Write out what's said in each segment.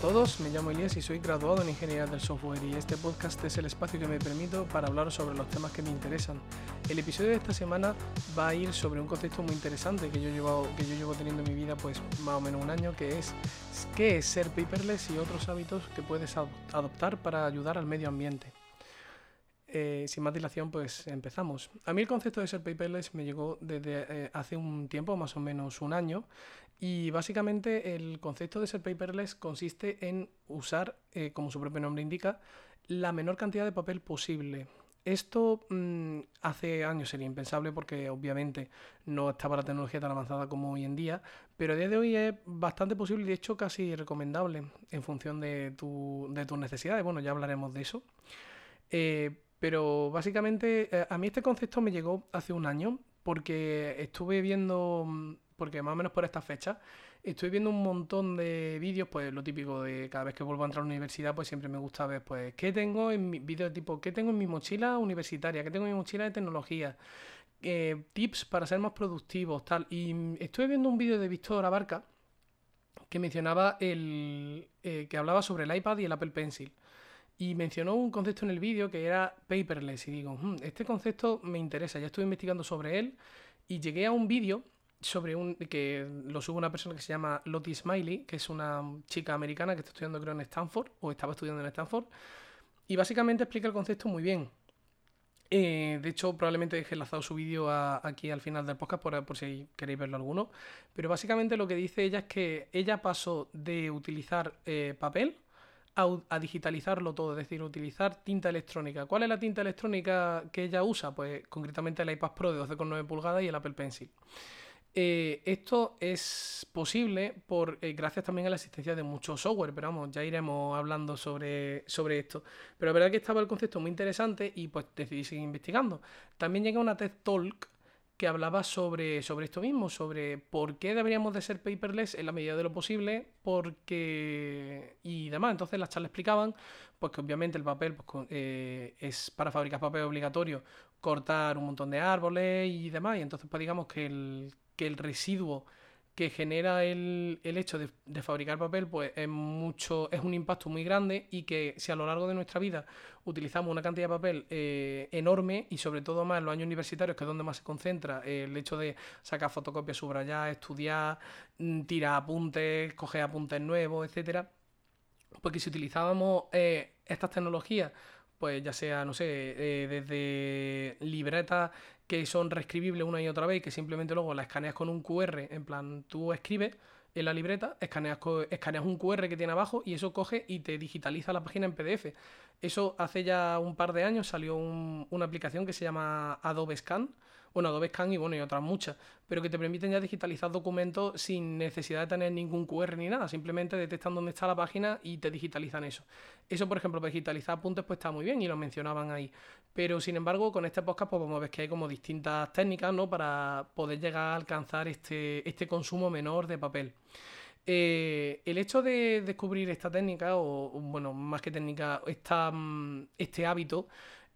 todos, me llamo Elías y soy graduado en Ingeniería del Software y este podcast es el espacio que me permito para hablar sobre los temas que me interesan. El episodio de esta semana va a ir sobre un concepto muy interesante que yo llevo, que yo llevo teniendo en mi vida pues más o menos un año, que es qué es ser paperless y otros hábitos que puedes adoptar para ayudar al medio ambiente. Eh, sin más dilación, pues empezamos. A mí el concepto de ser paperless me llegó desde eh, hace un tiempo, más o menos un año, y básicamente el concepto de ser paperless consiste en usar, eh, como su propio nombre indica, la menor cantidad de papel posible. Esto mm, hace años sería impensable porque obviamente no estaba la tecnología tan avanzada como hoy en día, pero a día de hoy es bastante posible y de hecho casi recomendable en función de, tu, de tus necesidades. Bueno, ya hablaremos de eso. Pero básicamente eh, a mí este concepto me llegó hace un año porque estuve viendo, mm, porque más o menos por esta fecha, estoy viendo un montón de vídeos, pues lo típico de cada vez que vuelvo a entrar a la universidad, pues siempre me gusta ver, pues, qué tengo en mi vídeo tipo, qué tengo en mi mochila universitaria, qué tengo en mi mochila de tecnología, eh, tips para ser más productivos, tal. Y estuve viendo un vídeo de Víctor Abarca que mencionaba el, eh, que hablaba sobre el iPad y el Apple Pencil y mencionó un concepto en el vídeo que era paperless y digo, hmm, este concepto me interesa, ya estuve investigando sobre él y llegué a un vídeo sobre un que lo sube una persona que se llama Lottie Smiley, que es una chica americana que está estudiando creo en Stanford o estaba estudiando en Stanford y básicamente explica el concepto muy bien. Eh, de hecho, probablemente deje enlazado su vídeo aquí al final del podcast por, si queréis verlo alguno. Pero básicamente lo que dice ella es que ella pasó de utilizar eh, papel a, digitalizarlo todo, es decir, utilizar tinta electrónica. ¿Cuál es la tinta electrónica que ella usa? Pues concretamente el iPad Pro de 12,9 pulgadas y el Apple Pencil. Eh, esto es posible por, eh, gracias también a la existencia de mucho software, pero vamos, ya iremos hablando sobre, sobre esto. Pero la verdad que estaba el concepto muy interesante y pues decidí seguir investigando. También llega una TED Talk que hablaba sobre, sobre esto mismo, sobre por qué deberíamos de ser paperless en la medida de lo posible, porque... y demás. Entonces las charlas explicaban pues que obviamente el papel pues, eh, es para fabricar papel obligatorio cortar un montón de árboles y demás, y entonces pues digamos que el, que el residuo que genera el, hecho de, fabricar papel, pues es mucho, es un impacto muy grande y que si a lo largo de nuestra vida utilizamos una cantidad de papel eh, enorme y sobre todo más en los años universitarios, que es donde más se concentra el hecho de sacar fotocopias, subrayar, estudiar, mm, tirar apuntes, coger apuntes nuevos, etcétera, porque si utilizábamos eh, estas tecnologías pues ya sea, no sé, eh, desde libretas que son reescribibles una y otra vez que simplemente luego la escaneas con un QR, en plan, tú escribes en la libreta, escaneas, escaneas un QR que tiene abajo y eso coge y te digitaliza la página en PDF. Eso hace ya un par de años salió una aplicación que se llama Adobe Scan, bueno, Adobe Scan y bueno, y otras muchas, pero que te permiten ya digitalizar documentos sin necesidad de tener ningún QR ni nada, simplemente detectan dónde está la página y te digitalizan eso. Eso, por ejemplo, para digitalizar apuntes, pues está muy bien y lo mencionaban ahí. Pero sin embargo, con este podcast, pues vamos a que hay como distintas técnicas, ¿no? Para poder llegar a alcanzar este, este consumo menor de papel. Eh, el hecho de descubrir esta técnica, o bueno, más que técnica, esta, mm, este hábito,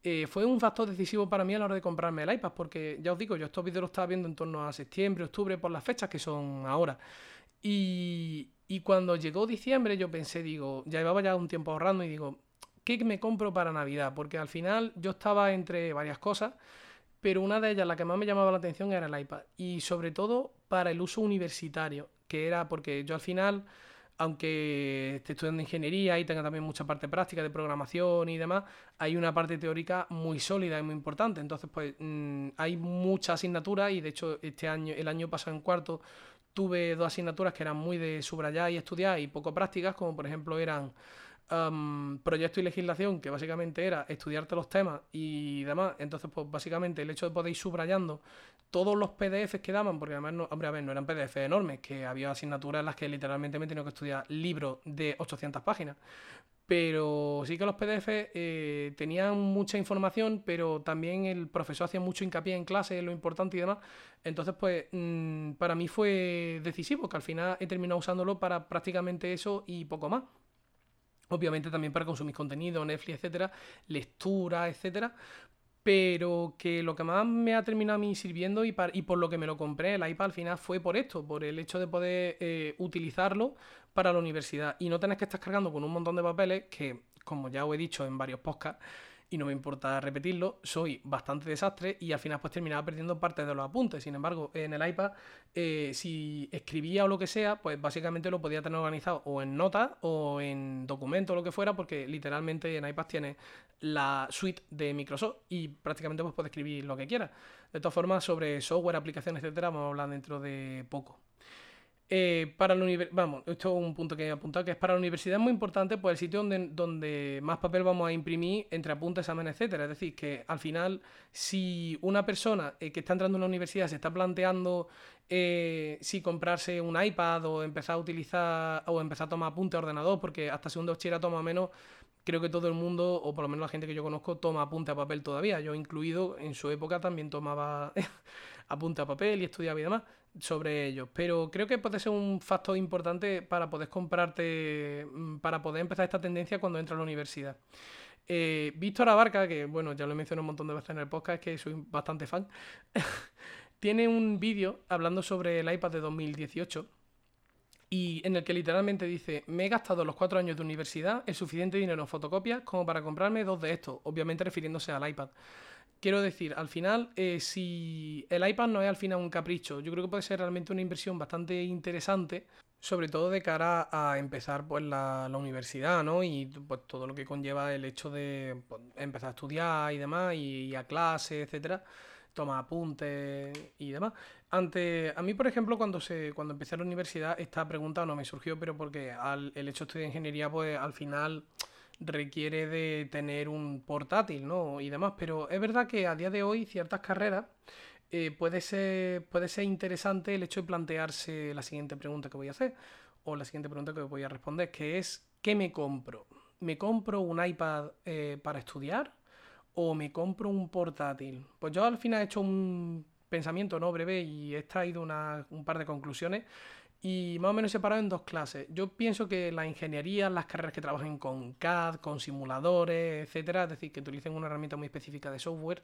eh, fue un factor decisivo para mí a la hora de comprarme el iPad, porque ya os digo, yo estos vídeos los estaba viendo en torno a septiembre, octubre, por las fechas que son ahora. Y, y cuando llegó diciembre yo pensé, digo, ya llevaba ya un tiempo ahorrando y digo, ¿qué me compro para Navidad? Porque al final yo estaba entre varias cosas, pero una de ellas, la que más me llamaba la atención, era el iPad. Y sobre todo para el uso universitario, que era porque yo al final aunque esté estudiando ingeniería y tenga también mucha parte práctica de programación y demás, hay una parte teórica muy sólida y muy importante. Entonces, pues mm, hay muchas asignaturas y de hecho este año, el año pasado en cuarto, tuve dos asignaturas que eran muy de subrayar y estudiar y poco prácticas, como por ejemplo eran proyecto y legislación, que básicamente era estudiarte los temas y demás. Entonces, pues básicamente el hecho de poder ir subrayando todos los PDFs que daban, porque además, no, hombre, a ver, no eran PDFs enormes, que había asignaturas en las que literalmente me he tenido que estudiar libros de 800 páginas. Pero sí que los PDF eh, tenían mucha información, pero también el profesor hacía mucho hincapié en clase, en lo importante y demás. Entonces, pues mm, para mí fue decisivo, que al final he terminado usándolo para prácticamente eso y poco más obviamente también para consumir contenido, Netflix, etcétera, lectura, etcétera, pero que lo que más me ha terminado a mí sirviendo y, y por lo que me lo compré, el iPad al final fue por esto, por el hecho de poder eh, utilizarlo para la universidad. Y no tenés que estar cargando con un montón de papeles que, como ya os he dicho en varios podcasts, y no me importa repetirlo, soy bastante desastre y al final pues terminaba perdiendo parte de los apuntes. Sin embargo, en el iPad, eh, si escribía o lo que sea, pues básicamente lo podía tener organizado o en notas o en documento o lo que fuera, porque literalmente en iPad tiene la suite de Microsoft y prácticamente pues escribir lo que quiera. De todas formas, sobre software, aplicaciones, etcétera, vamos a hablar dentro de poco. Eh, para la vamos, esto es un punto que he apuntado, que es para la universidad muy importante pues el sitio donde, donde más papel vamos a imprimir entre apuntes, exámenes, etcétera. Es decir, que al final, si una persona eh, que está entrando en la universidad se está planteando eh, si comprarse un iPad o empezar a utilizar o empezar a tomar apuntes a ordenador, porque hasta segundo bachillerato toma menos, creo que todo el mundo, o por lo menos la gente que yo conozco, toma apunte a papel todavía. Yo incluido, en su época también tomaba apunte a papel y estudiaba y demás sobre ellos. Pero creo que puede ser un factor importante para poder comprarte, mm, para poder empezar esta tendencia cuando entra a la universidad. Eh, Víctor Abarca, que bueno, ya lo he mencionado un montón de veces en el podcast, que soy bastante fan, tiene un vídeo hablando sobre el iPad de 2018 y en el que literalmente dice, me he gastado los cuatro años de universidad el suficiente dinero en fotocopias como para comprarme dos de estos, obviamente refiriéndose al iPad. Quiero decir, al final, eh, si el iPad no es al final un capricho, yo creo que puede ser realmente una inversión bastante interesante, sobre todo de cara a empezar pues la, universidad, ¿no? Y pues todo lo que conlleva el hecho de pues, empezar a estudiar y demás, y, a clase, etcétera, tomar apuntes y demás. Ante, a mí, por ejemplo, cuando se, cuando empecé la universidad, esta pregunta no me surgió, pero porque al, el hecho de estudiar ingeniería, pues al final requiere de tener un portátil, ¿no? Y demás. Pero es verdad que a día de hoy ciertas carreras eh, puede, ser, puede ser interesante el hecho de plantearse la siguiente pregunta que voy a hacer, o la siguiente pregunta que voy a responder, que es, ¿qué me compro? ¿Me compro un iPad eh, para estudiar? ¿O me compro un portátil? Pues yo al final he hecho un pensamiento no breve y he extraído un par de conclusiones y más o menos separado en dos clases. Yo pienso que la ingeniería, las carreras que trabajen con CAD, con simuladores, etcétera, es decir, que utilicen una herramienta muy específica de software,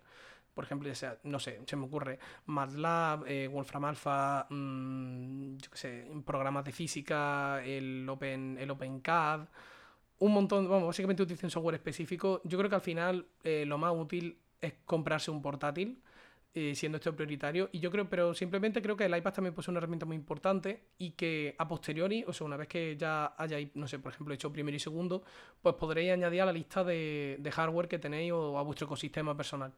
por ejemplo, ya sea, no sé, se me ocurre MATLAB, eh, Wolfram Alpha, mm, yo qué sé, programas de física, el Open, el OpenCAD, un montón, vamos, básicamente utilicen software específico. Yo creo que al final eh, lo más útil es comprarse un portátil eh, siendo esto prioritario. Y yo creo, pero simplemente creo que el iPad también ser una herramienta muy importante y que a posteriori, o sea, una vez que ya hayáis, no sé, por ejemplo, hecho primero y segundo, pues podréis añadir a la lista de, hardware que tenéis o a vuestro ecosistema personal.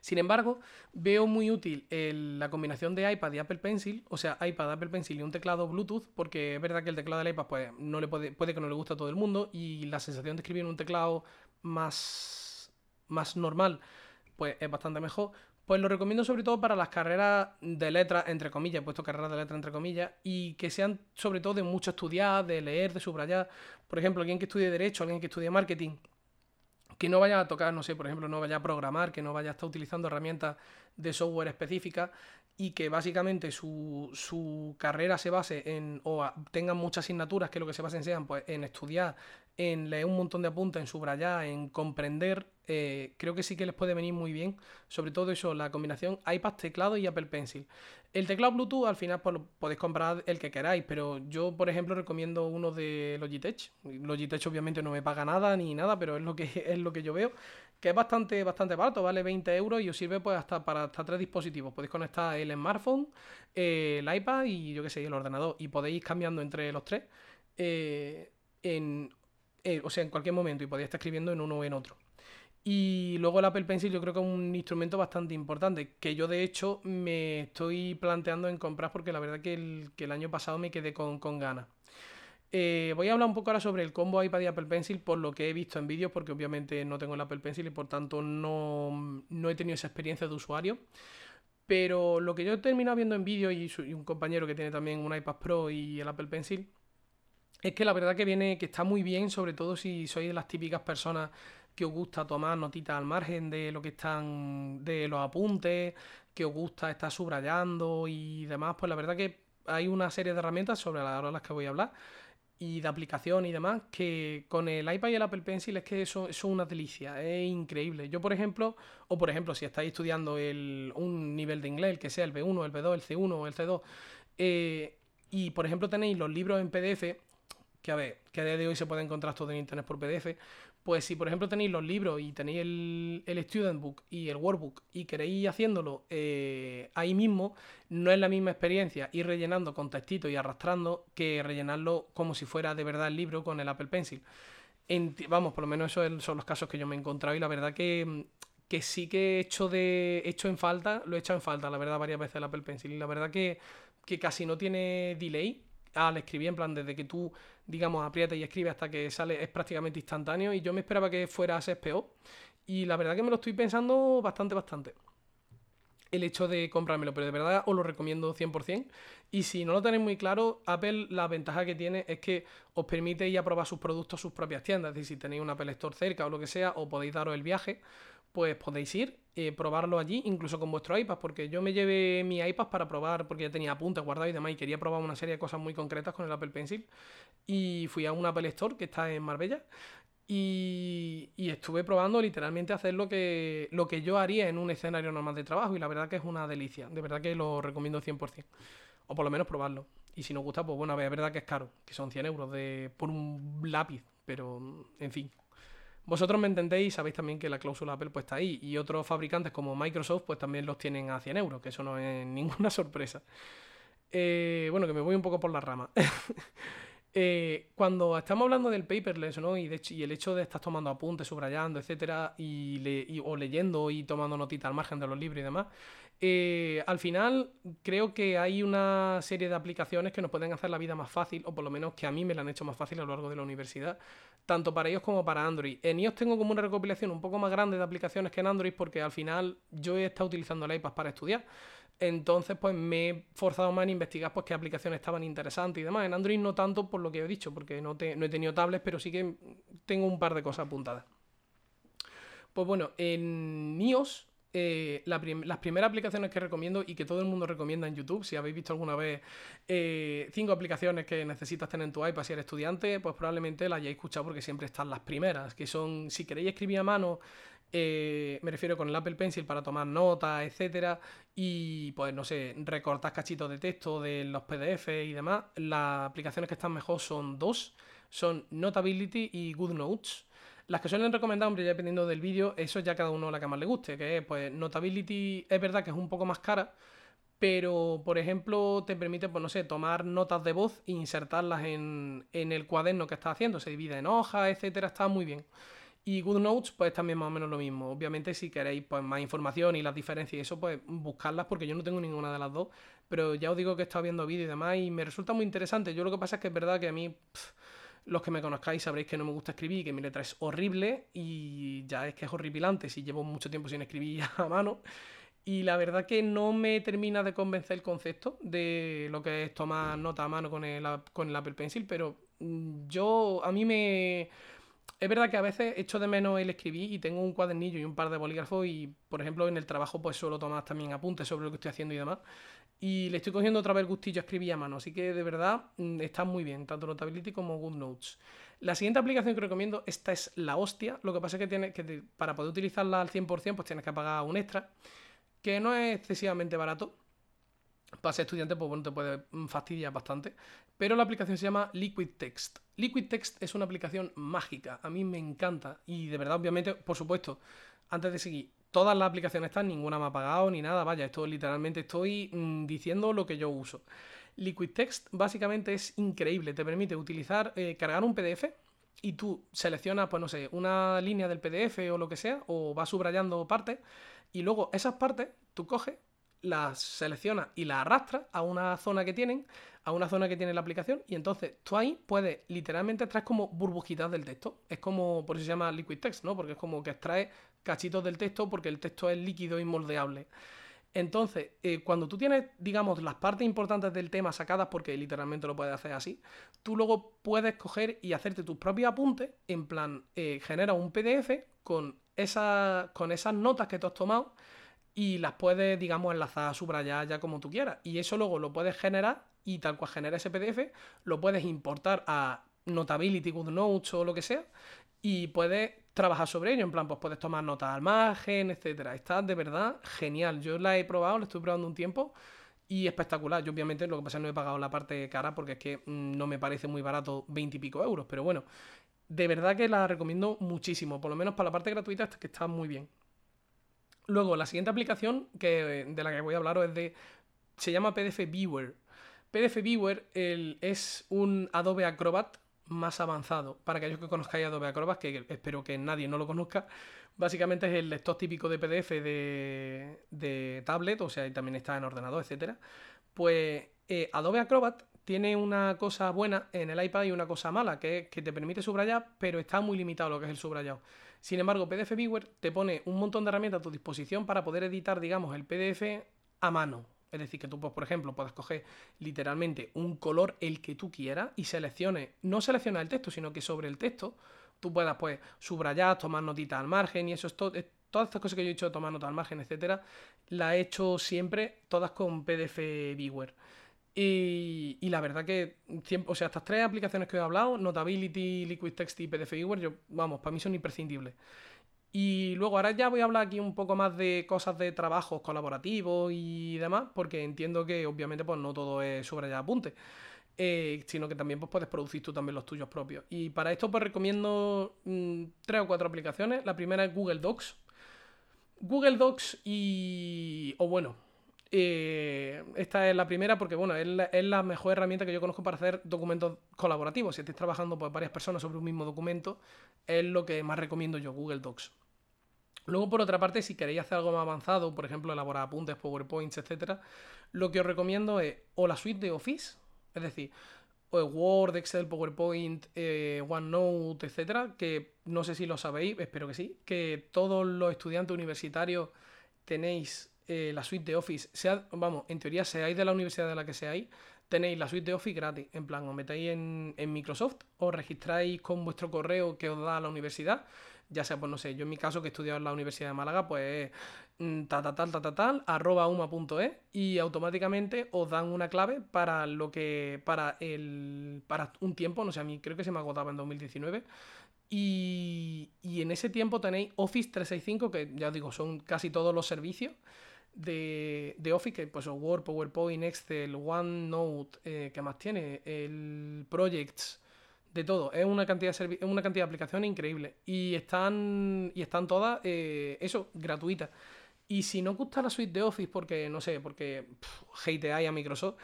Sin embargo, veo muy útil la combinación de iPad y Apple Pencil, o sea, iPad, Apple Pencil y un teclado Bluetooth, porque es verdad que el teclado del iPad pues, no le puede, puede que no le guste a todo el mundo y la sensación de escribir en un teclado más, más normal pues es bastante mejor. Pues lo recomiendo sobre todo para las carreras de letras, entre comillas, he puesto carreras de letras entre comillas, y que sean sobre todo de mucho estudiar, de leer, de subrayar. Por ejemplo, alguien que estudie Derecho, alguien que estudie Marketing, que no vaya a tocar, no sé, por ejemplo, no vaya a programar, que no vaya a estar utilizando herramientas de software específicas y que básicamente su, su carrera se base en, o tengan muchas asignaturas que lo que se basen sean pues, en estudiar, en leer un montón de apuntes, en subrayar, en comprender eh, creo que sí que les puede venir muy bien. Sobre todo eso, la combinación iPad, teclado y Apple Pencil. El teclado Bluetooth al final pues, podéis comprar el que queráis, pero yo, por ejemplo, recomiendo uno de Logitech. Logitech obviamente no me paga nada ni nada, pero es lo que, es lo que yo veo. Que es bastante, bastante barato, vale 20 euros y os sirve pues hasta para hasta tres dispositivos. Podéis conectar el smartphone, eh, el iPad y yo qué sé, el ordenador. Y podéis ir cambiando entre los tres. Eh, en, o sea, en cualquier momento y podéis estar escribiendo en uno o en otro. Y luego el Apple Pencil yo creo que es un instrumento bastante importante, que yo de hecho me estoy planteando en comprar porque la verdad que el, año pasado me quedé con, ganas. Eh, voy a hablar un poco ahora sobre el combo iPad y Apple Pencil por lo que he visto en vídeos, porque obviamente no tengo el Apple Pencil y por tanto no, he tenido esa experiencia de usuario. Pero lo que yo he terminado viendo en vídeos y, y un compañero que tiene también un iPad Pro y el Apple Pencil, es que la verdad que viene, que está muy bien, sobre todo si sois de las típicas personas que os gusta tomar notitas al margen de lo que están, de los apuntes, que os gusta estar subrayando y demás, pues la verdad que hay una serie de herramientas sobre las que voy a hablar y de aplicación y demás, que con el iPad y el Apple Pencil es que eso, es una delicia, es increíble. Yo, por ejemplo, o por ejemplo, si estáis estudiando el, un nivel de inglés, que sea el B1, el B2, el C1 o el C2, eh, Y por ejemplo tenéis los libros en PDF, que a ver, que a día de hoy se pueden encontrar todos en internet por PDF, pues si por ejemplo tenéis los libros y tenéis el, el Student Book y el Workbook y queréis ir haciéndolo eh, ahí mismo, no es la misma experiencia ir rellenando con textito y arrastrando que rellenarlo como si fuera de verdad el libro con el Apple Pencil. vamos, por lo menos esos son los casos que yo me he encontrado y la verdad que, que sí que he hecho, de, hecho en falta, lo he hecho en falta, la verdad, varias veces el Apple Pencil. Y la verdad que, que casi no tiene delay al escribir, en plan, desde que tú, digamos, aprietas y escribes hasta que sale, es prácticamente instantáneo. Y yo me esperaba que fuera SPO. Y la verdad que me lo estoy pensando bastante, bastante. El hecho de comprármelo, pero de verdad os lo recomiendo 100%. Y si no lo tenéis muy claro, Apple la ventaja que tiene es que os permite ir a probar sus productos a sus propias tiendas. Es decir, si tenéis un Apple Store cerca o lo que sea, o podéis daros el viaje, pues podéis ir, eh, probarlo allí, incluso con vuestro iPad, porque yo me llevé mi iPad para probar, porque ya tenía apuntes guardados y demás, y quería probar una serie de cosas muy concretas con el Apple Pencil. Y fui a un Apple Store que está en Marbella. Y, estuve probando literalmente hacer lo que, lo que yo haría en un escenario normal de trabajo. Y la verdad que es una delicia. De verdad que lo recomiendo 100%. O por lo menos probarlo. Y si no gusta, pues bueno, es verdad que es caro. Que son 100 euros de, por un lápiz. Pero, en fin, vosotros me entendéis y sabéis también que la cláusula Apple pues está ahí. Y otros fabricantes como Microsoft pues también los tienen a 100 euros, que eso no es ninguna sorpresa. Eh, bueno, que me voy un poco por la rama. Eh, cuando estamos hablando del paperless, ¿no? Y, de, y el hecho de estar tomando apuntes, subrayando, etcétera, y, o leyendo y tomando notitas al margen de los libros y demás, eh, al final creo que hay una serie de aplicaciones que nos pueden hacer la vida más fácil, o por lo menos que a mí me la han hecho más fácil a lo largo de la universidad, tanto para ellos como para Android. En iOS tengo como una recopilación un poco más grande de aplicaciones que en Android porque al final yo he estado utilizando el iPad para estudiar. Entonces, pues me he forzado más en investigar pues, qué aplicaciones estaban interesantes y demás. En Android no tanto por lo que he dicho, porque no, no he tenido tablets, pero sí que tengo un par de cosas apuntadas. Pues bueno, en iOS eh, las primeras aplicaciones que recomiendo y que todo el mundo recomienda en YouTube, si habéis visto alguna vez eh, cinco aplicaciones que necesitas tener en tu iPad si eres estudiante, pues probablemente las hayáis escuchado porque siempre están las primeras, que son, si queréis escribir a mano, eh, me refiero con el Apple Pencil para tomar notas, etcétera, y pues no sé, recortar cachitos de texto de los PDF y demás, las aplicaciones que están mejor son dos, son Notability y GoodNotes. Las que suelen recomendar, hombre, ya dependiendo del vídeo, eso ya cada uno la que más le guste, que es, pues, Notability es verdad que es un poco más cara, pero, por ejemplo, te permite, pues no sé, tomar notas de voz e insertarlas en, el cuaderno que estás haciendo, se divide en hojas, etcétera, está muy bien. Y GoodNotes, pues también más o menos lo mismo. Obviamente, si queréis pues, más información y las diferencias y eso, pues buscarlas, porque yo no tengo ninguna de las dos. Pero ya os digo que he estado viendo vídeos y demás y me resulta muy interesante. Yo lo que pasa es que es verdad que a mí los que me conozcáis sabréis que no me gusta escribir, que mi letra es horrible y ya es que es horripilante si llevo mucho tiempo sin escribir a mano. Y la verdad que no me termina de convencer el concepto de lo que es tomar nota a mano con el, con el Apple Pencil, pero mm, yo, a mí me... Es verdad que a veces echo de menos el escribir y tengo un cuadernillo y un par de bolígrafos y, por ejemplo, en el trabajo pues suelo tomar también apuntes sobre lo que estoy haciendo y demás. Y le estoy cogiendo otra vez gustillo a escribir a mano, así que de verdad mm, está muy bien, tanto Notability como GoodNotes. La siguiente aplicación que recomiendo, esta es la hostia, lo que pasa es que, tiene, que para poder utilizarla al 100% pues tienes que pagar un extra, que no es excesivamente barato. Para ser estudiante, pues bueno, te puede mm, fastidiar bastante. Pero la aplicación se llama Liquid Text. Liquid Text es una aplicación mágica, a mí me encanta. Y de verdad, obviamente, por supuesto, antes de seguir, todas las aplicaciones están, ninguna me ha pagado ni nada, vaya, esto literalmente estoy mm, diciendo lo que yo uso. Liquid Text básicamente es increíble, te permite utilizar, eh, cargar un PDF y tú seleccionas, pues no sé, una línea del PDF o lo que sea, o vas subrayando partes, y luego esas partes tú coges, las seleccionas y las arrastras a una zona que tienen, a una zona que tiene la aplicación, y entonces tú ahí puedes literalmente extraer como burbujitas del texto. Es como, por eso se llama Liquid Text, ¿no? Porque es como que extrae cachitos del texto porque el texto es líquido y moldeable. Entonces, eh, cuando tú tienes, digamos, las partes importantes del tema sacadas, porque literalmente lo puedes hacer así, tú luego puedes coger y hacerte tus propios apuntes, en plan, eh, genera un PDF con, esa, con esas notas que tú has tomado y las puedes, digamos, enlazar, subrayar ya como tú quieras. Y eso luego lo puedes generar y tal cual genera ese PDF, lo puedes importar a Notability, GoodNotes o lo que sea y puedes trabajar sobre ello. En plan, pues puedes tomar notas al margen, etcétera. Está de verdad genial. Yo la he probado, la estoy probando un tiempo y espectacular. Yo obviamente lo que pasa es que no he pagado la parte cara porque es que mm, no me parece muy barato 20 y pico euros, pero bueno, de verdad que la recomiendo muchísimo, por lo menos para la parte gratuita que está muy bien. Luego, la siguiente aplicación que, de la que voy a hablaros es de... se llama PDF Viewer. PDF Viewer es un Adobe Acrobat más avanzado. Para aquellos que conozcáis Adobe Acrobat, que espero que nadie no lo conozca, básicamente es el lector típico de PDF de, tablet, o sea, y también está en ordenador, etcétera. Pues eh, Adobe Acrobat tiene una cosa buena en el iPad y una cosa mala, que que te permite subrayar, pero está muy limitado lo que es el subrayado. Sin embargo, PDF Viewer te pone un montón de herramientas a tu disposición para poder editar, digamos, el PDF a mano. Es decir, que tú, pues, por ejemplo, puedes coger literalmente un color el que tú quieras y selecciones, no selecciona el texto, sino que sobre el texto tú puedas pues subrayar, tomar notitas al margen y eso es todo. Todas estas cosas que yo he de tomar notas al margen, etcétera, las he hecho siempre todas con PDF Viewer. Y, la verdad que, o sea, estas tres aplicaciones que he hablado, Notability, Liquid Text y PDF Viewer, yo, vamos, para mí son imprescindibles. Y luego ahora ya voy a hablar aquí un poco más de cosas de trabajos colaborativos y demás, porque entiendo que obviamente pues no todo es subrayar apunte, eh, sino que también pues, puedes producir tú también los tuyos propios. Y para esto pues recomiendo mm, tres o cuatro aplicaciones. La primera es Google Docs. Google Docs y... o bueno, eh, esta es la primera porque bueno, es la, mejor herramienta que yo conozco para hacer documentos colaborativos. Si estáis trabajando pues, varias personas sobre un mismo documento, es lo que más recomiendo yo, Google Docs. Luego, por otra parte, si queréis hacer algo más avanzado, por ejemplo, elaborar apuntes, PowerPoints, etcétera, lo que os recomiendo es o la suite de Office, es decir, o Word, Excel, PowerPoint, eh, OneNote, etcétera, que no sé si lo sabéis, espero que sí, que todos los estudiantes universitarios tenéis eh, la suite de Office, sea, vamos, en teoría seáis de la universidad de la que seáis, tenéis la suite de Office gratis. En plan, os metéis en, Microsoft, os registráis con vuestro correo que os da la universidad ya sea, pues no sé, yo en mi caso que he estudiado en la Universidad de Málaga, pues mm, ta ta tal, ta ta tal, arroba uma.es y automáticamente os dan una clave para lo que, para el, para un tiempo, no sé, a mí creo que se me agotaba en 2019. Y, y en ese tiempo tenéis Office 365, que ya os digo, son casi todos los servicios de, de Office, que pues Word, PowerPoint, Excel, OneNote, eh, ¿qué más tiene? El Projects, de todo. Es una cantidad de, una cantidad de aplicaciones increíble. Y están, y están todas, eh, eso, gratuitas. Y si no gusta la suite de Office, porque, no sé, porque hate a Microsoft,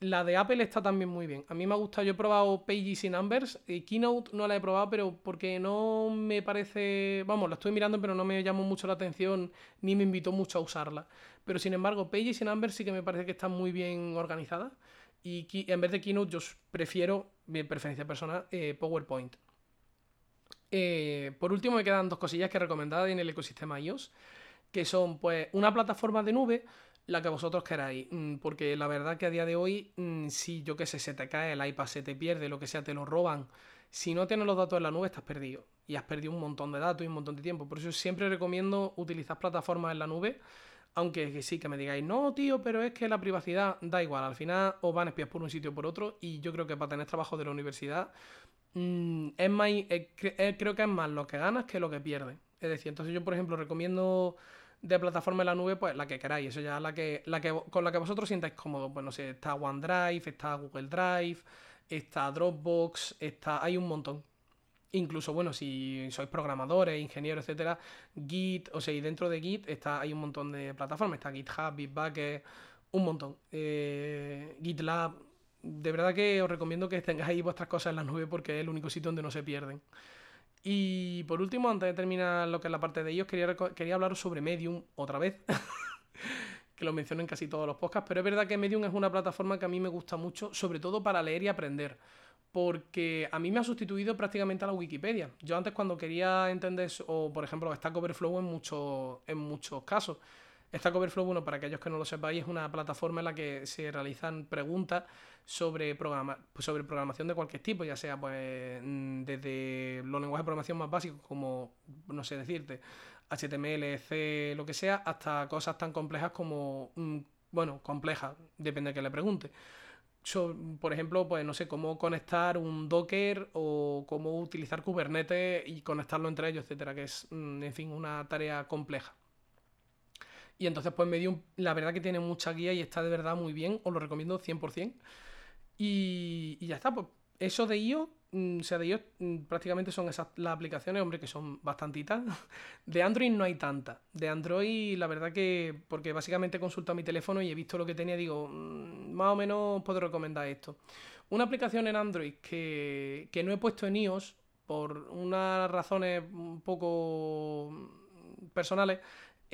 la de Apple está también muy bien. A mí me ha gustado, yo he probado Pages y Numbers. Y Keynote no la he probado, pero porque no me parece. Vamos, la estoy mirando, pero no me llamó mucho la atención ni me invitó mucho a usarla. Pero sin embargo, Pages y Numbers sí que me parece que están muy bien organizadas. Y en vez de Keynote, yo prefiero, mi preferencia personal, eh, PowerPoint. Eh, por último, me quedan dos cosillas que recomendar en el ecosistema iOS, que son pues una plataforma de nube, la que vosotros queráis, mm, porque la verdad que a día de hoy, mm, si yo qué sé, se te cae el iPad, se te pierde, lo que sea, te lo roban, si no tienes los datos en la nube, estás perdido. Y has perdido un montón de datos y un montón de tiempo. Por eso siempre recomiendo utilizar plataformas en la nube aunque sí, que me digáis, no, tío, pero es que la privacidad da igual. Al final os van a espiar por un sitio o por otro. Y yo creo que para tener trabajo de la universidad, mm, es más, eh, eh, creo que es más lo que ganas que lo que pierdes. Es decir, entonces yo, por ejemplo, recomiendo de plataforma en la nube, pues la que queráis. Eso ya la que, la que con la que vosotros sientáis cómodos. Pues no sé, está OneDrive, está Google Drive, está Dropbox, está. hay un montón. Incluso, bueno, si sois programadores, ingenieros, etcétera, Git, o sea, y dentro de Git está, hay un montón de plataformas, está GitHub, Bitbucket, un montón. Eh, GitLab, de verdad que os recomiendo que tengáis vuestras cosas en la nube porque es el único sitio donde no se pierden. Y por último, antes de terminar lo que es la parte de ellos, quería, quería hablaros sobre Medium otra vez. que lo menciono en casi todos los podcasts, pero es verdad que Medium es una plataforma que a mí me gusta mucho, sobre todo para leer y aprender porque a mí me ha sustituido prácticamente a la Wikipedia. Yo antes cuando quería entender, o por ejemplo Stack Overflow en, muchos en muchos casos. Stack Overflow, bueno, para aquellos que no lo sepáis, es una plataforma en la que se realizan preguntas sobre, programa, sobre programación de cualquier tipo, ya sea pues mm, desde los lenguajes de programación más básicos como, no sé decirte, HTML, C, lo que sea, hasta cosas tan complejas como, mm, bueno, complejas, depende de que le pregunte por ejemplo, pues no sé, cómo conectar un Docker o cómo utilizar Kubernetes y conectarlo entre ellos, etcétera, que es, mm, en fin, una tarea compleja. Y entonces pues me dio, la verdad que tiene mucha guía y está de verdad muy bien, os lo recomiendo 100%. Y, y ya está, pues eso de iOS Mm, o sea, de ellos mm, prácticamente son esas las aplicaciones, hombre, que son bastantitas. De Android no hay tantas. De Android, la verdad que, porque básicamente he consultado mi teléfono y he visto lo que tenía, digo, mm, más o menos puedo recomendar esto. Una aplicación en Android que, que no he puesto en iOS por unas razones un poco personales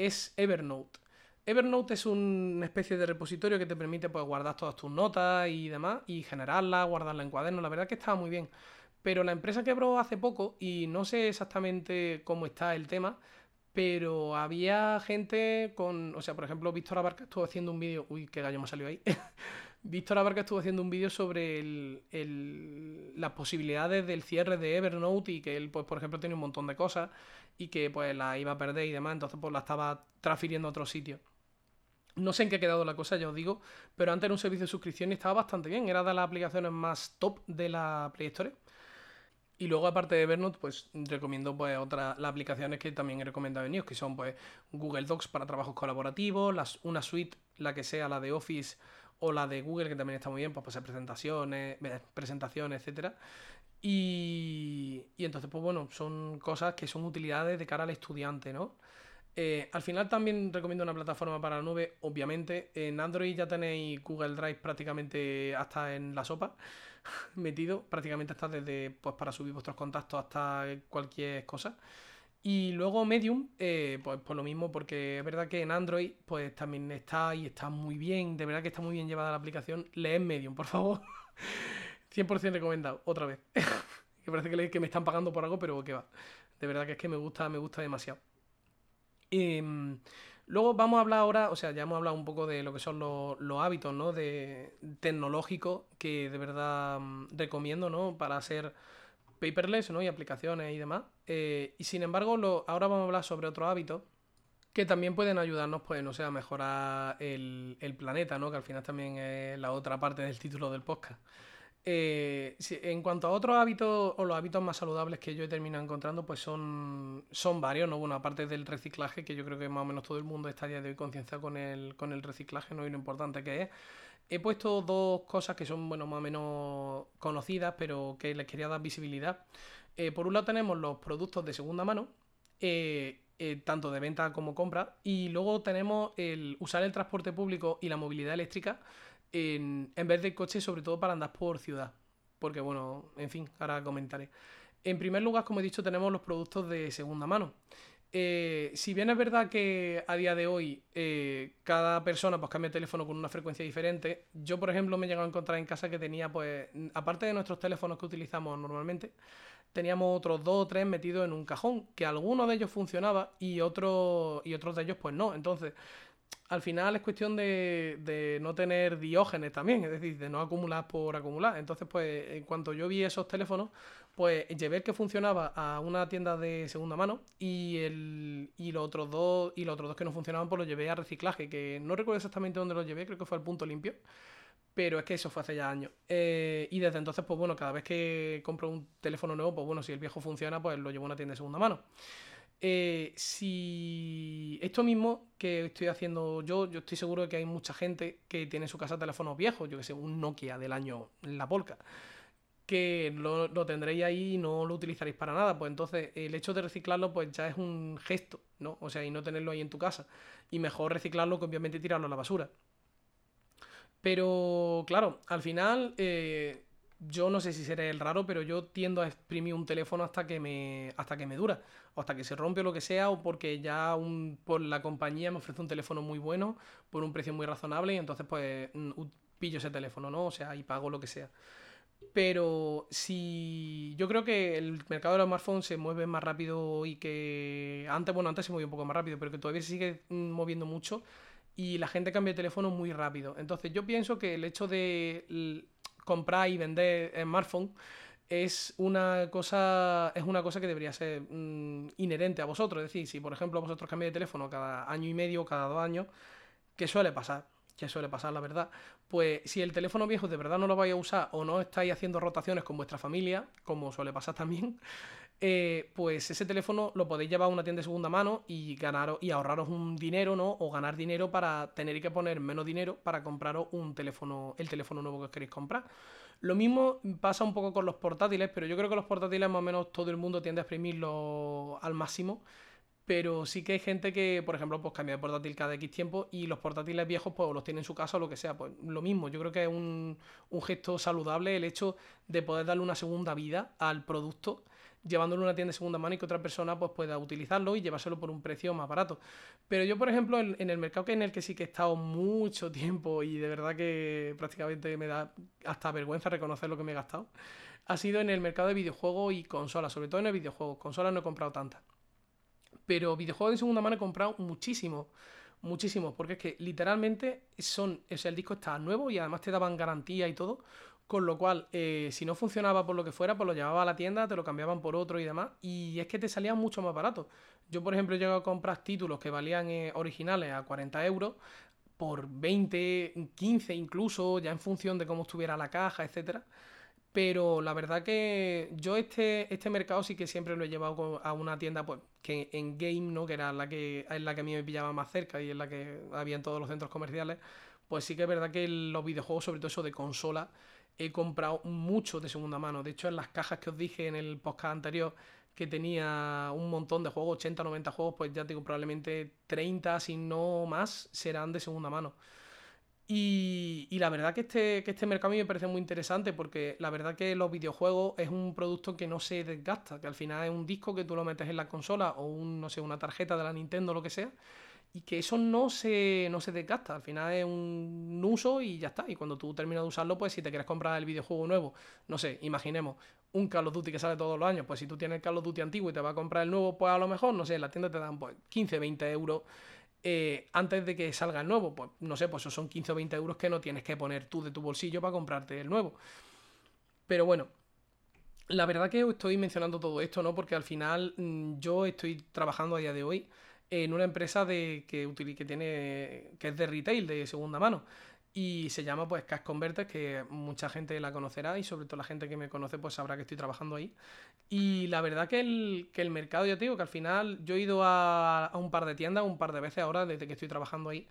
es Evernote. Evernote es una especie de repositorio que te permite pues, guardar todas tus notas y demás, y generarlas, guardarlas en cuadernos. La verdad que estaba muy bien. Pero la empresa quebró hace poco y no sé exactamente cómo está el tema, pero había gente con. O sea, por ejemplo, Víctor Abarca estuvo haciendo un vídeo. Uy, qué gallo me ha salido ahí. Víctor Abarca estuvo haciendo un vídeo sobre las posibilidades del cierre de Evernote y que él, pues, por ejemplo, tiene un montón de cosas y que pues la iba a perder y demás, entonces pues la estaba transfiriendo a otro sitio. No sé en qué ha quedado la cosa, ya os digo, pero antes era un servicio de suscripción y estaba bastante bien. Era de las aplicaciones más top de la Play Store. Y luego, aparte de Evernote, pues recomiendo pues otras las aplicaciones que también he recomendado en iOS, que son pues Google Docs para trabajos colaborativos, las, una suite, la que sea la de Office o la de Google, que también está muy bien, pues, para hacer presentaciones, presentaciones, etcétera. Y, y entonces, pues bueno, son cosas que son utilidades de cara al estudiante, ¿no? Eh, al final también recomiendo una plataforma para la nube, obviamente. En Android ya tenéis Google Drive prácticamente hasta en la sopa metido, prácticamente hasta desde pues para subir vuestros contactos hasta cualquier cosa. Y luego Medium, eh, pues por lo mismo, porque es verdad que en Android pues también está y está muy bien, de verdad que está muy bien llevada la aplicación. Leed Medium, por favor. 100% recomendado, otra vez. que parece que, que me están pagando por algo, pero que va. De verdad que es que me gusta, me gusta demasiado. Em, luego vamos a hablar ahora, o sea, ya hemos hablado un poco de lo que son los, hábitos, ¿no? De tecnológicos que de verdad mm, recomiendo, ¿no? Para hacer paperless, ¿no? Y aplicaciones y demás. Eh, y sin embargo, ahora vamos a hablar sobre otros hábitos que también pueden ayudarnos, pues, no sé, a mejorar el, el planeta, ¿no? Que al final también es la otra parte del título del podcast. Eh, en cuanto a otros hábitos o los hábitos más saludables que yo he terminado encontrando, pues son, son varios, ¿no? Bueno, aparte del reciclaje, que yo creo que más o menos todo el mundo está a día de hoy concienciado con el, con el reciclaje, ¿no? Y lo importante que es. He puesto dos cosas que son, bueno, más o menos conocidas, pero que les quería dar visibilidad. Eh, por un lado tenemos los productos de segunda mano, eh, tanto de venta como compra, y luego tenemos el usar el transporte público y la movilidad eléctrica en, vez de coche, sobre todo para andar por ciudad. Porque, bueno, en fin, ahora comentaré. En primer lugar, como he dicho, tenemos los productos de segunda mano. Eh, si bien es verdad que a día de hoy eh, cada persona pues cambia el teléfono con una frecuencia diferente, yo por ejemplo me he llegado a encontrar en casa que tenía pues, aparte de nuestros teléfonos que utilizamos normalmente, teníamos otros dos o tres metidos en un cajón, que algunos de ellos funcionaba y otros y otros de ellos pues no. Entonces, al final es cuestión de, no tener diógenes también, es decir, de no acumular por acumular. Entonces, pues, en cuanto yo vi esos teléfonos, pues llevé el que funcionaba a una tienda de segunda mano y, el, y, los otros dos, y los otros dos que no funcionaban, pues los llevé a reciclaje, que no recuerdo exactamente dónde los llevé, creo que fue al punto limpio. Pero es que eso fue hace ya años. Eh, y desde entonces, pues bueno, cada vez que compro un teléfono nuevo, pues bueno, si el viejo funciona, pues lo llevo a una tienda de segunda mano. Eh, si esto mismo que estoy haciendo yo, yo estoy seguro de que hay mucha gente que tiene en su casa teléfonos viejos, yo que sé, un Nokia del año La Polka, que lo, tendréis ahí y no lo utilizaréis para nada. Pues entonces el hecho de reciclarlo pues ya es un gesto, ¿no? O sea, y no tenerlo ahí en tu casa. Y mejor reciclarlo que obviamente tirarlo a la basura. Pero claro, al final... Eh, yo no sé si seré el raro, pero yo tiendo a exprimir un teléfono hasta que me, hasta que me dura, o hasta que se rompe o lo que sea, o porque ya por la compañía me ofrece un teléfono muy bueno, por un precio muy razonable, y entonces pues mm, pillo ese teléfono, ¿no? O sea, y pago lo que sea. Pero si yo creo que el mercado de los smartphones se mueve más rápido y que antes, bueno, antes se movía un poco más rápido, pero que todavía se sigue mm, moviendo mucho y la gente cambia de teléfono muy rápido. Entonces yo pienso que el hecho de comprar y vender smartphone es una cosa es una cosa que debería ser mm, inherente a vosotros. Es decir, si por ejemplo vosotros cambiáis de teléfono cada año y medio, cada dos años, que suele pasar, que suele pasar la verdad, pues si el teléfono viejo de verdad no lo vais a usar o no estáis haciendo rotaciones con vuestra familia, como suele pasar también, eh, pues ese teléfono lo podéis llevar a una tienda de segunda mano y ganar y ahorraros un dinero, ¿no? O ganar dinero para tener que poner menos dinero para compraros un teléfono, el teléfono nuevo que queréis comprar. Lo mismo pasa un poco con los portátiles, pero yo creo que los portátiles más o menos todo el mundo tiende a exprimirlo al máximo. Pero sí que hay gente que, por ejemplo, pues cambia de portátil cada X tiempo y los portátiles viejos pues los tiene en su casa o lo que sea. Pues lo mismo, yo creo que es un, un gesto saludable el hecho de poder darle una segunda vida al producto llevándolo a una tienda de segunda mano y que otra persona pues, pueda utilizarlo y llevárselo por un precio más barato. Pero yo, por ejemplo, en, el mercado que en el que sí que he estado mucho tiempo y de verdad que prácticamente me da hasta vergüenza reconocer lo que me he gastado, ha sido en el mercado de videojuegos y consolas, sobre todo en el videojuego. Consolas no he comprado tantas. Pero videojuegos de segunda mano he comprado muchísimo muchísimo, porque es que literalmente son, es el disco está nuevo y además te daban garantía y todo, con lo cual, eh, si no funcionaba por lo que fuera, pues lo llevaba a la tienda, te lo cambiaban por otro y demás. Y es que te salían mucho más barato. Yo, por ejemplo, he llegado a comprar títulos que valían eh, originales a 40 euros por 20, 15 incluso, ya en función de cómo estuviera la caja, etcétera. Pero la verdad que yo este, este mercado sí que siempre lo he llevado a una tienda pues, que en Game, ¿no? que era la que, es la que a mí me pillaba más cerca y es la que había en todos los centros comerciales, pues sí que es verdad que los videojuegos, sobre todo eso de consola, he comprado mucho de segunda mano. De hecho, en las cajas que os dije en el podcast anterior que tenía un montón de juegos, 80, 90 juegos, pues ya tengo probablemente 30, si no más, serán de segunda mano. Y, la verdad que este, que este mercado a mí me parece muy interesante porque la verdad que los videojuegos es un producto que no se desgasta, que al final es un disco que tú lo metes en la consola o un, no sé, una tarjeta de la Nintendo o lo que sea, y que eso no se, no se desgasta. Al final es un uso y ya está. Y cuando tú terminas de usarlo, pues si te quieres comprar el videojuego nuevo, no sé, imaginemos un Call of Duty que sale todos los años, pues si tú tienes el Call of Duty antiguo y te vas a comprar el nuevo, pues a lo mejor, no sé, en la tienda te dan pues 15, 20 euros. Eh, antes de que salga el nuevo, pues no sé, pues esos son 15 o 20 euros que no tienes que poner tú de tu bolsillo para comprarte el nuevo. Pero bueno, la verdad que estoy mencionando todo esto, ¿no? Porque al final mm, yo estoy trabajando a día de hoy en una empresa de, que, que, tiene, que es de retail, de segunda mano. Y se llama pues Cash Converter, que mucha gente la conocerá y sobre todo la gente que me conoce pues sabrá que estoy trabajando ahí. Y la verdad que el, que el mercado, ya te digo, que al final yo he ido a, un par de tiendas, un par de veces ahora desde que estoy trabajando ahí.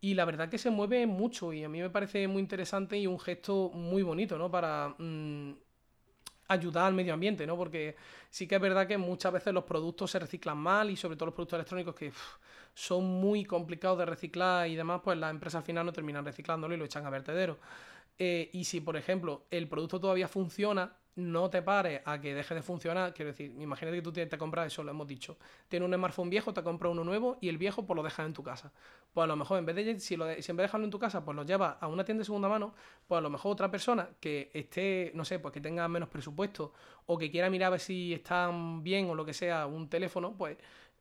Y la verdad que se mueve mucho y a mí me parece muy interesante y un gesto muy bonito, ¿no? Para... Mm, ayudar al medio ambiente, ¿no? Porque sí que es verdad que muchas veces los productos se reciclan mal y sobre todo los productos electrónicos que son muy complicados de reciclar y demás, pues las empresas al final no terminan reciclándolo y lo echan a vertedero. Eh, y si, por ejemplo, el producto todavía funciona, no te pares a que deje de funcionar. Quiero decir, imagínate que tú te, compras eso, lo hemos dicho. Tienes un smartphone viejo, te compras uno nuevo y el viejo pues lo dejas en tu casa. Pues a lo mejor en vez de, si, lo en vez de dejarlo en tu casa, pues lo llevas a una tienda de segunda mano, pues a lo mejor otra persona que esté, no sé, pues que tenga menos presupuesto o que quiera mirar a ver si están bien o lo que sea un teléfono, pues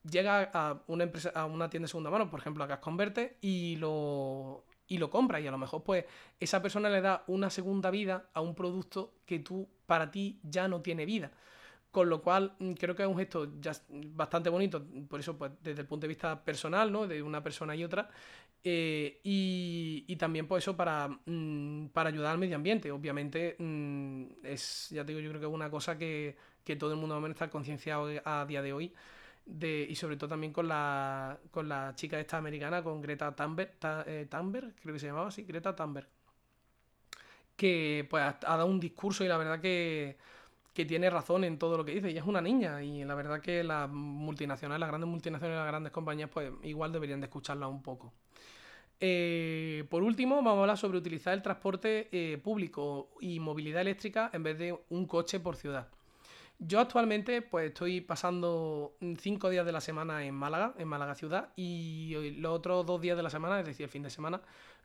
llega a una empresa, a una tienda de segunda mano, por ejemplo a Gas Converte y lo y lo compra y a lo mejor pues esa persona le da una segunda vida a un producto que tú para ti ya no tiene vida. Con lo cual mm, creo que es un gesto ya bastante bonito, por eso pues desde el punto de vista personal, ¿no? De una persona y otra. Eh, y, también por pues, eso para, mm, para ayudar al medio ambiente. Obviamente mm, es, ya te digo, yo creo que es una cosa que, que todo el mundo va a estar concienciado a día de hoy y sobre todo también con la, con la chica esta americana, con Greta Thunberg, eh, creo que se llamaba así, Greta Thunberg, que pues ha, dado un discurso y la verdad que, que, tiene razón en todo lo que dice, y es una niña, y la verdad que las multinacionales, las grandes multinacionales, las grandes compañías, pues igual deberían de escucharla un poco. Eh, por último, vamos a hablar sobre utilizar el transporte eh, público y movilidad eléctrica en vez de un coche por ciudad. Yo actualmente pues estoy pasando cinco días de la semana en Málaga, en Málaga ciudad, y los otros dos días de la semana, es decir, el fin de semana,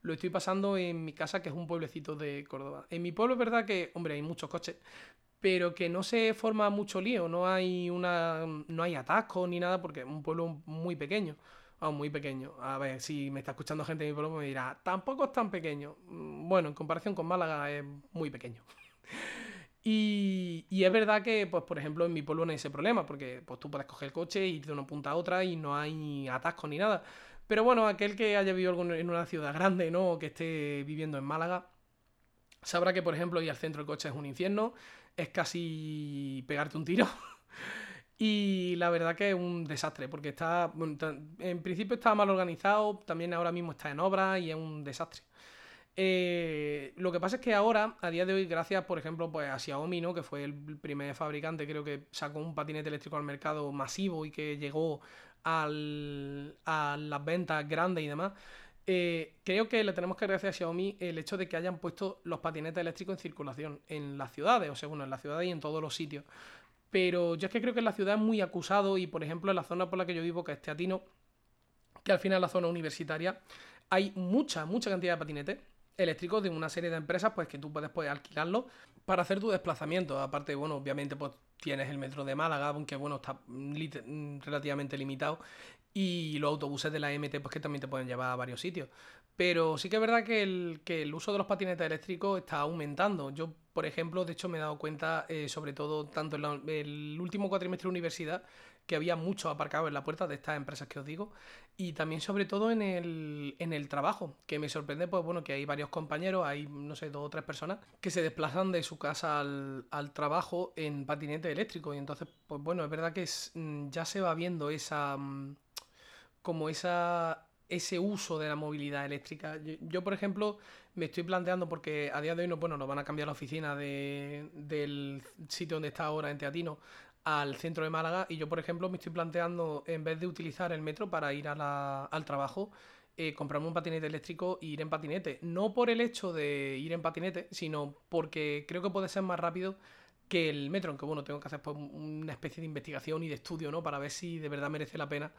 lo estoy pasando en mi casa, que es un pueblecito de Córdoba. En mi pueblo es verdad que, hombre, hay muchos coches, pero que no se forma mucho lío, no hay una no hay atascos ni nada, porque es un pueblo muy pequeño. Oh, muy pequeño. A ver, si me está escuchando gente de mi pueblo, me dirá, tampoco es tan pequeño. Mm, bueno, en comparación con Málaga es muy pequeño. Y, es verdad que, pues, por ejemplo, en mi pueblo no hay ese problema, porque pues, tú puedes coger el coche ir de una punta a otra y no hay atascos ni nada. Pero bueno, aquel que haya vivido en una ciudad grande, ¿no? O que esté viviendo en Málaga, sabrá que, por ejemplo, ir al centro del coche es un infierno, es casi pegarte un tiro. Y la verdad que es un desastre, porque está, en principio estaba mal organizado, también ahora mismo está en obra y es un desastre. Eh, lo que pasa es que ahora, a día de hoy, gracias, por ejemplo, pues a Xiaomi, ¿no? que fue el primer fabricante, creo que sacó un patinete eléctrico al mercado masivo y que llegó al, a las ventas grandes y demás. Eh, creo que le tenemos que agradecer a Xiaomi el hecho de que hayan puesto los patinetes eléctricos en circulación en las ciudades, o sea, bueno, en las ciudades y en todos los sitios. Pero yo es que creo que en la ciudad es muy acusado y, por ejemplo, en la zona por la que yo vivo, que es Teatino, que al final es la zona universitaria, hay mucha, mucha cantidad de patinetes eléctricos de una serie de empresas pues que tú puedes pues, alquilarlo para hacer tu desplazamiento. Aparte, bueno, obviamente pues tienes el metro de Málaga, aunque bueno, está relativamente limitado, y los autobuses de la MT pues que también te pueden llevar a varios sitios. Pero sí que es verdad que el, que el uso de los patinetes eléctricos está aumentando. Yo, por ejemplo, de hecho me he dado cuenta, eh, sobre todo tanto en el último cuatrimestre de universidad, que había muchos aparcados en la puerta de estas empresas que os digo, y también sobre todo en el, en el trabajo, que me sorprende, pues bueno, que hay varios compañeros, hay, no sé, dos o tres personas, que se desplazan de su casa al, al trabajo en patinete eléctrico, y entonces, pues bueno, es verdad que mm, ya se va viendo esa, mm, como esa ese uso de la movilidad eléctrica. Yo, por ejemplo, me estoy planteando, porque a día de hoy no, bueno, nos van a cambiar la oficina del sitio donde está ahora en Teatino al centro de Málaga y yo, por ejemplo, me estoy planteando, en vez de utilizar el metro para ir al trabajo, eh, comprarme un patinete eléctrico e ir en patinete. No por el hecho de ir en patinete, sino porque creo que puede ser más rápido que el metro, aunque bueno, tengo que hacer pues, una especie de investigación y de estudio, ¿no? Para ver si de verdad merece la pena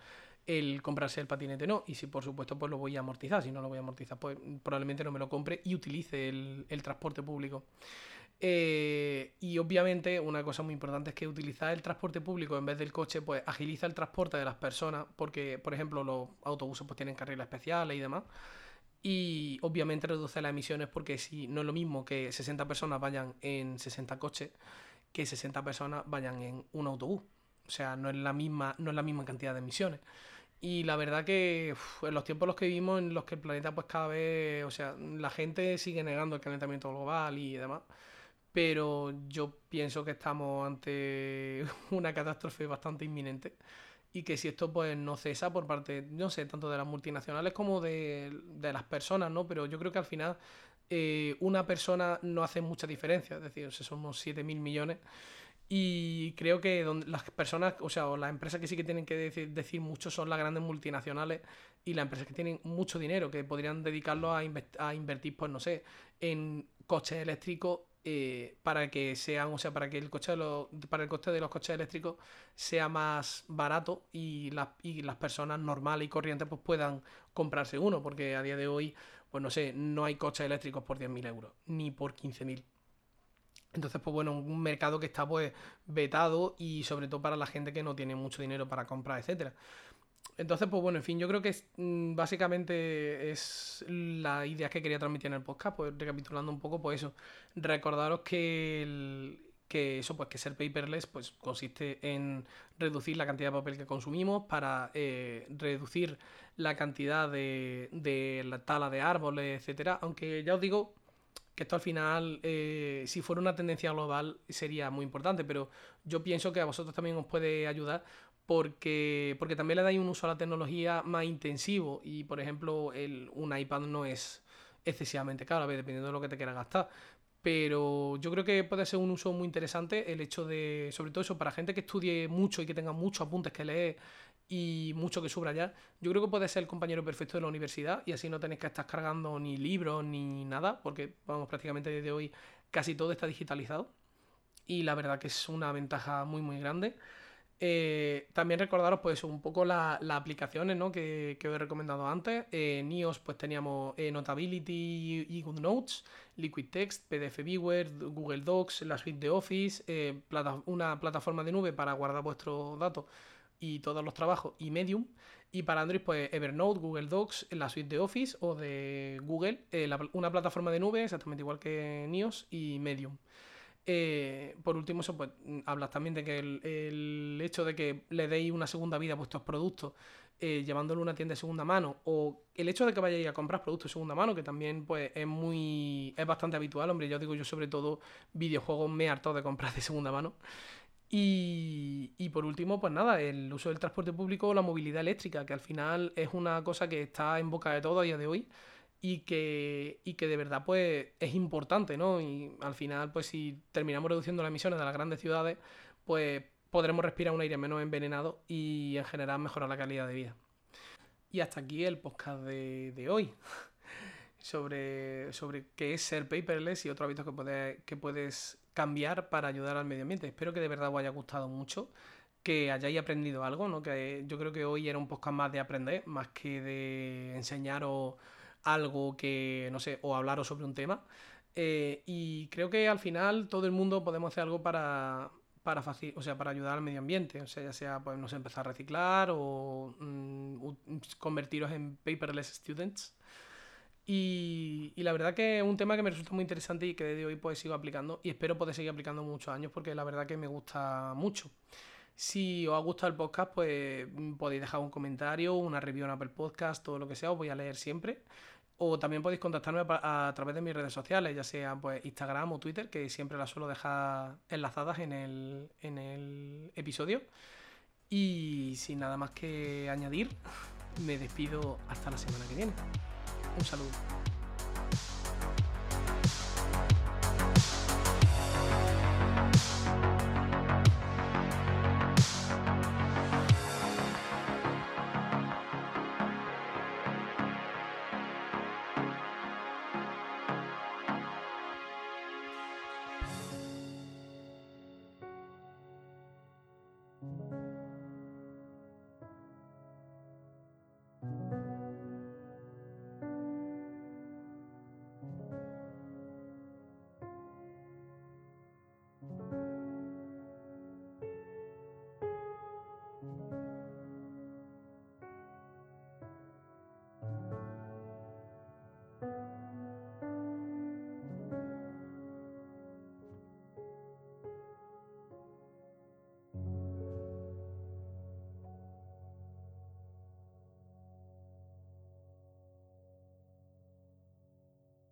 el comprarse el patinete no. Y si por supuesto pues lo voy a amortizar. Si no lo voy a amortizar, pues probablemente no me lo compre y utilice el, transporte público. Eh, y obviamente una cosa muy importante es que utilizar el transporte público en vez del coche pues agiliza el transporte de las personas porque por ejemplo los autobuses pues tienen carriles especiales y demás. Y obviamente reduce las emisiones porque si no es lo mismo que 60 personas vayan en 60 coches que 60 personas vayan en un autobús. O sea no es la misma no es la misma cantidad de emisiones. Y la verdad que en los tiempos en los que vivimos, en los que el planeta pues cada vez, o sea, la gente sigue negando el calentamiento global y demás, pero yo pienso que estamos ante una catástrofe bastante inminente y que si esto pues no cesa por parte, no sé, tanto de las multinacionales como de, de las personas, ¿no? Pero yo creo que al final eh, una persona no hace mucha diferencia, es decir, somos 7.000 millones y creo que las personas, o sea, las empresas que sí que tienen que decir, mucho son las grandes multinacionales y las empresas que tienen mucho dinero, que podrían dedicarlo a invertir, pues no sé, en coches eléctricos eh, para que sean, o sea, para que el coche de los, para el coste de los coches eléctricos sea más barato y, y las personas normales y corrientes pues puedan comprarse uno, porque a día de hoy, pues no sé, no hay coches eléctricos por 10.000 euros, ni por 15.000. Entonces, pues bueno, un mercado que está pues vetado y sobre todo para la gente que no tiene mucho dinero para comprar, etcétera. Entonces, pues bueno, en fin, yo creo que mm, básicamente es la idea que quería transmitir en el podcast, pues recapitulando un poco, pues eso, recordaros que que eso, pues que ser paperless, pues consiste en reducir la cantidad de papel que consumimos para eh, reducir la cantidad de, de la tala de árboles, etcétera. Aunque ya os digo que esto al final, eh, si fuera una tendencia global, sería muy importante, pero yo pienso que a vosotros también os puede ayudar porque, porque también le dais un uso a la tecnología más intensivo y, por ejemplo, el, un iPad no es excesivamente caro, a ver, dependiendo de lo que te quieras gastar. Pero yo creo que puede ser un uso muy interesante el hecho de, sobre todo eso, para gente que estudie mucho y que tenga muchos apuntes que leer y mucho que subrayar. Yo creo que puede ser el compañero perfecto de la universidad y así no tenéis que estar cargando ni libros ni nada, porque vamos, prácticamente desde hoy casi todo está digitalizado y la verdad que es una ventaja muy muy grande. Eh, también recordaros pues un poco las aplicaciones ¿no? que, que, os he recomendado antes. En iOS pues teníamos eh, Notability y GoodNotes, Liquid Text, PDF Viewer, Google Docs, la suite de Office, eh, una plataforma de nube para guardar vuestros datos y todos los trabajos y Medium. Y para Android, pues Evernote, Google Docs, la suite de Office o de Google, eh, una plataforma de nube exactamente igual que NIOS y Medium. Eh, por último, eso pues hablas también de que el, hecho de que le deis una segunda vida a vuestros productos eh, llevándolo a una tienda de segunda mano o el hecho de que vayáis a comprar productos de segunda mano que también pues es muy es bastante habitual hombre yo digo yo sobre todo videojuegos me harto de comprar de segunda mano. Y, y, por último, pues nada, el uso del transporte público o la movilidad eléctrica, que al final es una cosa que está en boca de todo a día de hoy y que, y que de verdad pues es importante, ¿no? Y al final, pues si terminamos reduciendo las emisiones de las grandes ciudades, pues podremos respirar un aire menos envenenado y en general mejorar la calidad de vida. Y hasta aquí el podcast de, de hoy. sobre, sobre qué es ser paperless y otros hábitos que, puedes, que puedes cambiar para ayudar al medio ambiente. Espero que de verdad os haya gustado mucho, que hayáis aprendido algo, ¿no? Que yo creo que hoy era un podcast más de aprender, más que de enseñaros algo que, no sé, o hablaros sobre un tema. Eh, y creo que al final todo el mundo podemos hacer algo para, para, o sea, para ayudar al medio ambiente. O sea, ya sea pues, no sé, empezar a reciclar o mm, convertiros en paperless students. Y, y, la verdad que es un tema que me resulta muy interesante y que desde hoy pues sigo aplicando y espero poder seguir aplicando muchos años porque la verdad que me gusta mucho. Si os ha gustado el podcast, pues mm, podéis dejar un comentario, una review en Apple Podcast, todo lo que sea, os voy a leer siempre. O también podéis contactarme a, través de mis redes sociales, ya sea pues Instagram o Twitter, que siempre las suelo dejar enlazadas en el, en el episodio. Y sin nada más que añadir, me despido hasta la semana que viene. Un saludo.